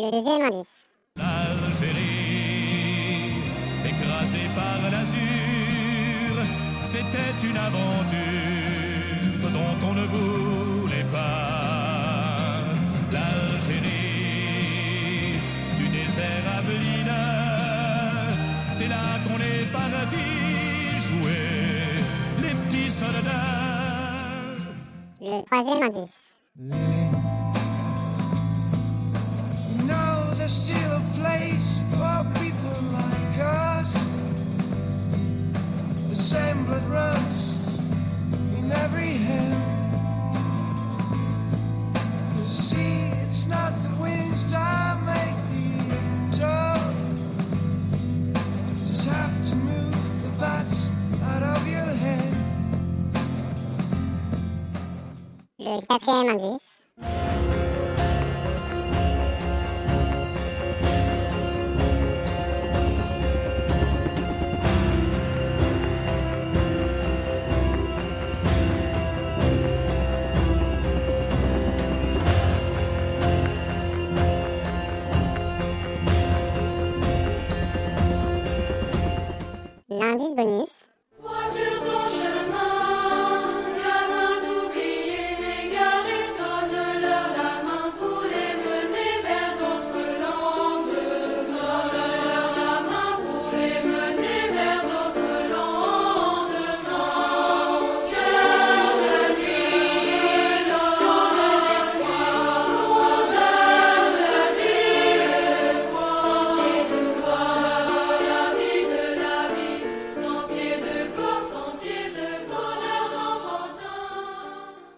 Le deuxième indice. L'Algérie, écrasée par l'azur, c'était une aventure dont on ne voulait pas. L'Algérie, du désert à Belina, c'est là qu'on est parti jouer les petits soldats. Le troisième indice. Le quatrième indice. L'indice bonus.